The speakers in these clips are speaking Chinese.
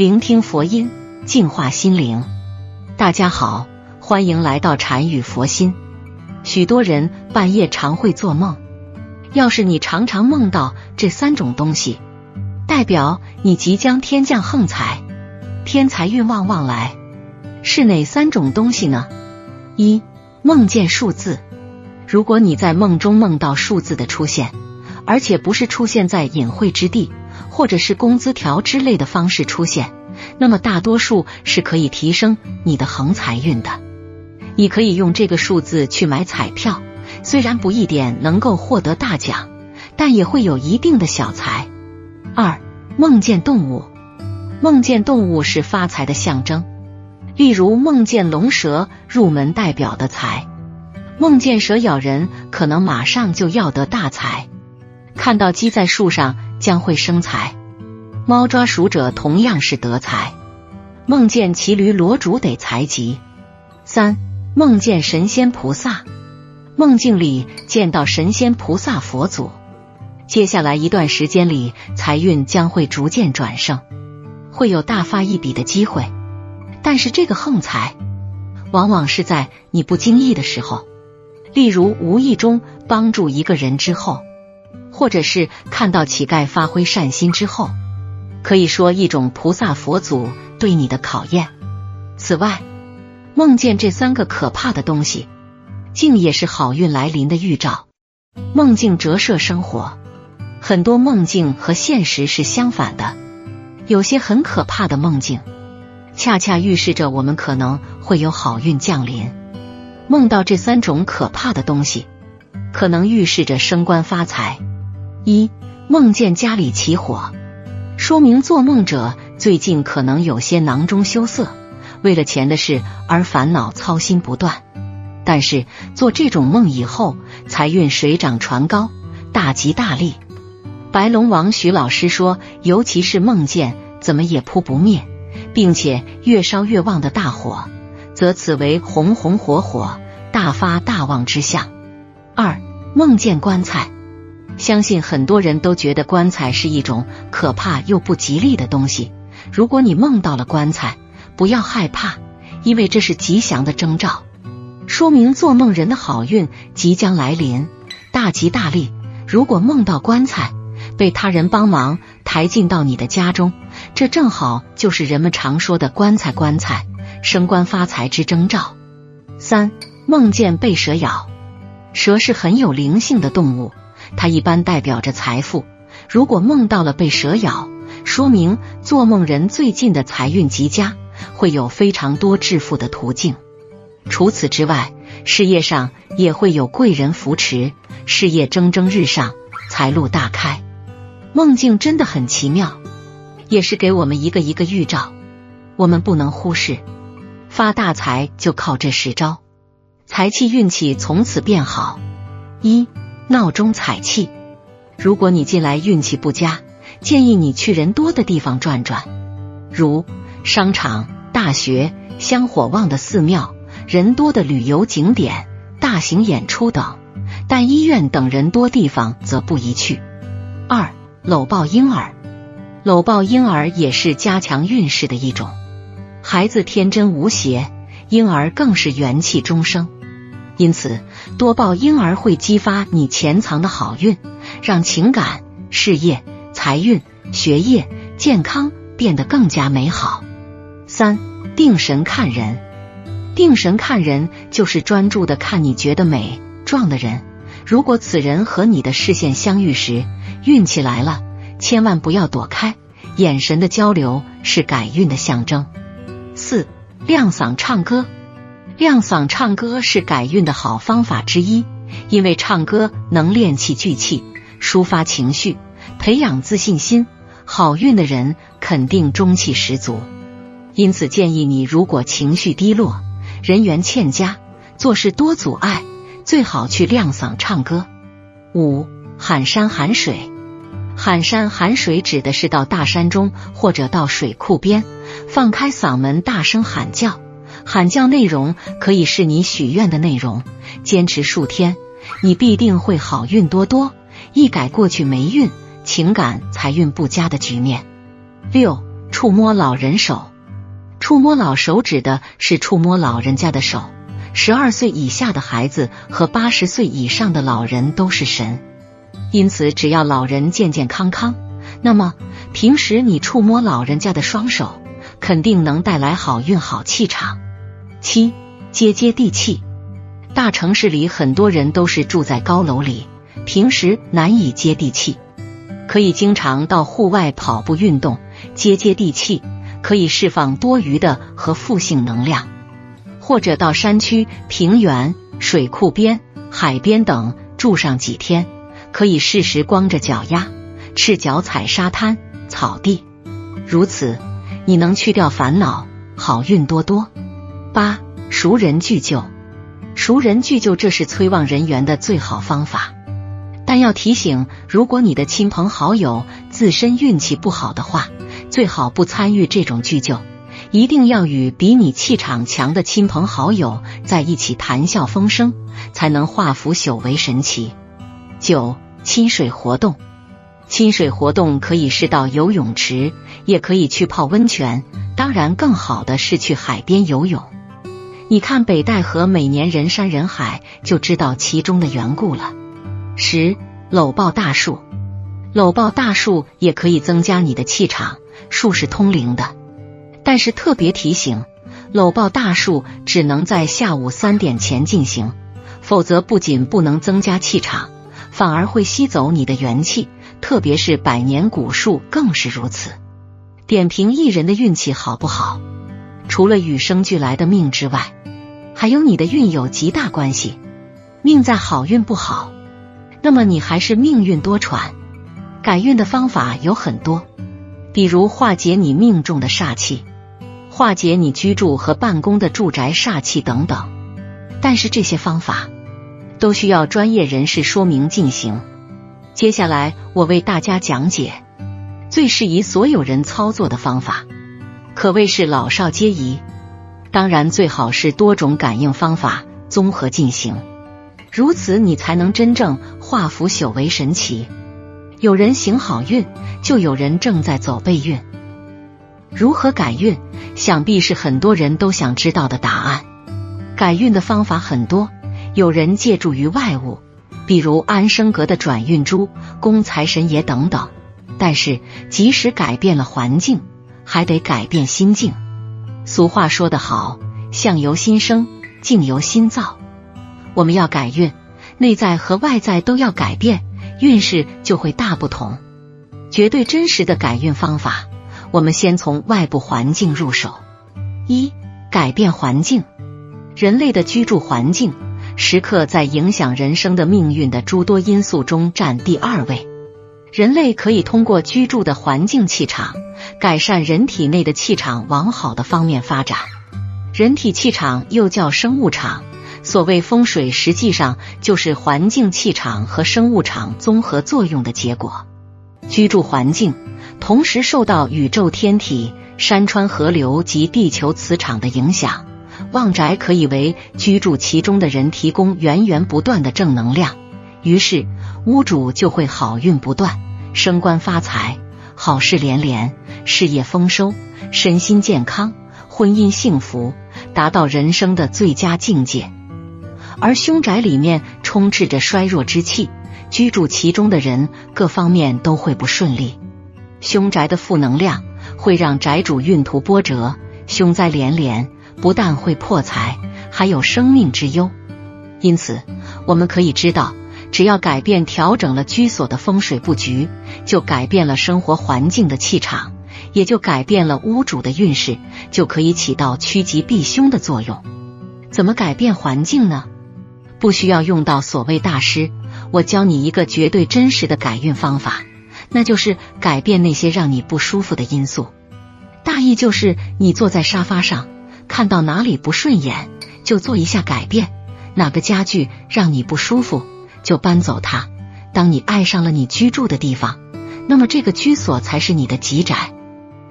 聆听佛音，净化心灵。大家好，欢迎来到禅语佛心。许多人半夜常会做梦，要是你常常梦到这三种东西，代表你即将天降横财，天财运旺旺来。是哪三种东西呢？一、梦见数字。如果你在梦中梦到数字的出现，而且不是出现在隐晦之地。或者是工资条之类的方式出现，那么大多数是可以提升你的横财运的。你可以用这个数字去买彩票，虽然不一点能够获得大奖，但也会有一定的小财。二、梦见动物，梦见动物是发财的象征，例如梦见龙蛇入门代表的财，梦见蛇咬人可能马上就要得大财，看到鸡在树上。将会生财，猫抓鼠者同样是得财。梦见骑驴骡主得财吉。三梦见神仙菩萨，梦境里见到神仙菩萨佛祖，接下来一段时间里财运将会逐渐转盛，会有大发一笔的机会。但是这个横财往往是在你不经意的时候，例如无意中帮助一个人之后。或者是看到乞丐发挥善心之后，可以说一种菩萨佛祖对你的考验。此外，梦见这三个可怕的东西，竟也是好运来临的预兆。梦境折射生活，很多梦境和现实是相反的。有些很可怕的梦境，恰恰预示着我们可能会有好运降临。梦到这三种可怕的东西，可能预示着升官发财。一梦见家里起火，说明做梦者最近可能有些囊中羞涩，为了钱的事而烦恼操心不断。但是做这种梦以后，财运水涨船高，大吉大利。白龙王徐老师说，尤其是梦见怎么也扑不灭，并且越烧越旺的大火，则此为红红火火、大发大旺之象。二梦见棺材。相信很多人都觉得棺材是一种可怕又不吉利的东西。如果你梦到了棺材，不要害怕，因为这是吉祥的征兆，说明做梦人的好运即将来临，大吉大利。如果梦到棺材被他人帮忙抬进到你的家中，这正好就是人们常说的棺材棺材升官发财之征兆。三梦见被蛇咬，蛇是很有灵性的动物。它一般代表着财富。如果梦到了被蛇咬，说明做梦人最近的财运极佳，会有非常多致富的途径。除此之外，事业上也会有贵人扶持，事业蒸蒸日上，财路大开。梦境真的很奇妙，也是给我们一个一个预兆，我们不能忽视。发大财就靠这十招，财气运气从此变好。一。闹钟踩气，如果你近来运气不佳，建议你去人多的地方转转，如商场、大学、香火旺的寺庙、人多的旅游景点、大型演出等。但医院等人多地方则不宜去。二，搂抱婴儿，搂抱婴儿也是加强运势的一种。孩子天真无邪，婴儿更是元气中生。因此，多抱婴儿会激发你潜藏的好运，让情感、事业、财运、学业、健康变得更加美好。三定神看人，定神看人就是专注的看你觉得美壮的人。如果此人和你的视线相遇时，运气来了，千万不要躲开，眼神的交流是改运的象征。四亮嗓唱歌。亮嗓唱歌是改运的好方法之一，因为唱歌能练气聚气，抒发情绪，培养自信心，好运的人肯定中气十足。因此，建议你如果情绪低落、人缘欠佳、做事多阻碍，最好去亮嗓唱歌。五喊山喊水，喊山喊水指的是到大山中或者到水库边，放开嗓门大声喊叫。喊叫内容可以是你许愿的内容，坚持数天，你必定会好运多多，一改过去霉运、情感财运不佳的局面。六触摸老人手。触摸老手指的是触摸老人家的手，十二岁以下的孩子和八十岁以上的老人都是神，因此只要老人健健康康，那么平时你触摸老人家的双手，肯定能带来好运好气场。七接接地气，大城市里很多人都是住在高楼里，平时难以接地气，可以经常到户外跑步运动，接接地气。可以释放多余的和负性能量，或者到山区、平原、水库边、海边等住上几天，可以适时光着脚丫，赤脚踩沙滩、草地，如此你能去掉烦恼，好运多多。八熟人聚旧，熟人聚旧，这是催旺人缘的最好方法。但要提醒，如果你的亲朋好友自身运气不好的话。最好不参与这种聚旧，一定要与比你气场强的亲朋好友在一起谈笑风生，才能化腐朽为神奇。九亲水活动，亲水活动可以是到游泳池，也可以去泡温泉，当然更好的是去海边游泳。你看北戴河每年人山人海，就知道其中的缘故了。十搂抱大树，搂抱大树也可以增加你的气场。树是通灵的，但是特别提醒，搂抱大树只能在下午三点前进行，否则不仅不能增加气场，反而会吸走你的元气。特别是百年古树更是如此。点评一人的运气好不好，除了与生俱来的命之外，还有你的运有极大关系。命在好运不好，那么你还是命运多舛。改运的方法有很多。比如化解你命中的煞气，化解你居住和办公的住宅煞气等等。但是这些方法都需要专业人士说明进行。接下来我为大家讲解最适宜所有人操作的方法，可谓是老少皆宜。当然，最好是多种感应方法综合进行，如此你才能真正化腐朽为神奇。有人行好运，就有人正在走背运。如何改运，想必是很多人都想知道的答案。改运的方法很多，有人借助于外物，比如安生阁的转运珠、供财神爷等等。但是，即使改变了环境，还得改变心境。俗话说得好，相由心生，境由心造。我们要改运，内在和外在都要改变。运势就会大不同。绝对真实的改运方法，我们先从外部环境入手。一、改变环境。人类的居住环境，时刻在影响人生的命运的诸多因素中占第二位。人类可以通过居住的环境气场，改善人体内的气场，往好的方面发展。人体气场又叫生物场。所谓风水，实际上就是环境气场和生物场综合作用的结果。居住环境同时受到宇宙天体、山川河流及地球磁场的影响。旺宅可以为居住其中的人提供源源不断的正能量，于是屋主就会好运不断，升官发财，好事连连，事业丰收，身心健康，婚姻幸福，达到人生的最佳境界。而凶宅里面充斥着衰弱之气，居住其中的人各方面都会不顺利。凶宅的负能量会让宅主运途波折，凶灾连连，不但会破财，还有生命之忧。因此，我们可以知道，只要改变、调整了居所的风水布局，就改变了生活环境的气场，也就改变了屋主的运势，就可以起到趋吉避凶的作用。怎么改变环境呢？不需要用到所谓大师，我教你一个绝对真实的改运方法，那就是改变那些让你不舒服的因素。大意就是，你坐在沙发上，看到哪里不顺眼，就做一下改变；哪个家具让你不舒服，就搬走它。当你爱上了你居住的地方，那么这个居所才是你的吉宅。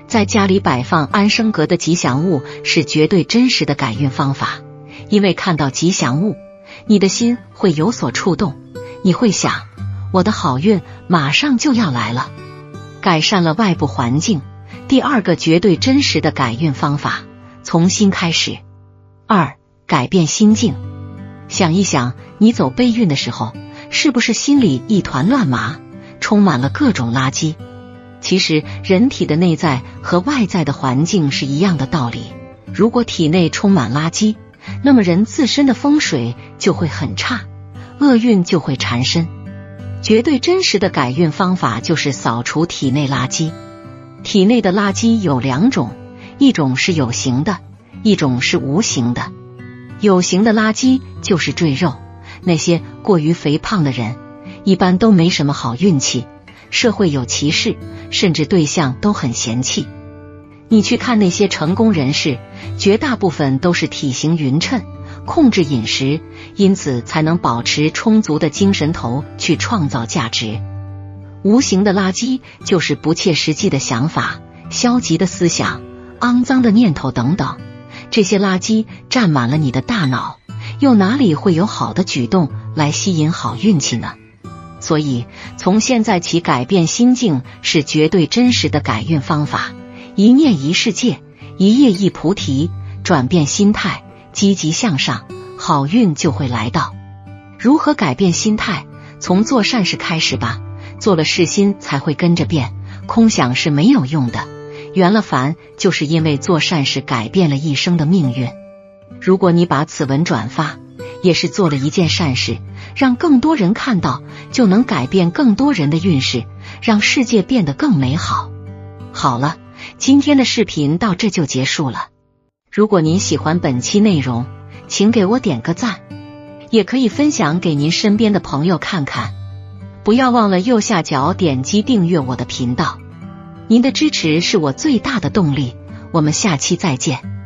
在家里摆放安生阁的吉祥物是绝对真实的改运方法，因为看到吉祥物，你的心会有所触动，你会想，我的好运马上就要来了。改善了外部环境，第二个绝对真实的改运方法，从心开始。二，改变心境。想一想，你走背运的时候，是不是心里一团乱麻，充满了各种垃圾？其实，人体的内在和外在的环境是一样的道理。如果体内充满垃圾，那么人自身的风水就会很差，厄运就会缠身。绝对真实的改运方法就是扫除体内垃圾。体内的垃圾有两种，一种是有形的，一种是无形的。有形的垃圾就是赘肉，那些过于肥胖的人，一般都没什么好运气。社会有歧视，甚至对象都很嫌弃。你去看那些成功人士，绝大部分都是体型匀称，控制饮食，因此才能保持充足的精神头去创造价值。无形的垃圾就是不切实际的想法、消极的思想、肮脏的念头等等。这些垃圾占满了你的大脑，又哪里会有好的举动来吸引好运气呢？所以，从现在起改变心境是绝对真实的改运方法。一念一世界，一叶一菩提，转变心态，积极向上，好运就会来到。如何改变心态？从做善事开始吧。做了事，心才会跟着变。空想是没有用的。圆了凡，就是因为做善事改变了一生的命运。如果你把此文转发，也是做了一件善事。让更多人看到，就能改变更多人的运势，让世界变得更美好。好了，今天的视频到这就结束了。如果您喜欢本期内容，请给我点个赞，也可以分享给您身边的朋友看看。不要忘了右下角点击订阅我的频道，您的支持是我最大的动力。我们下期再见。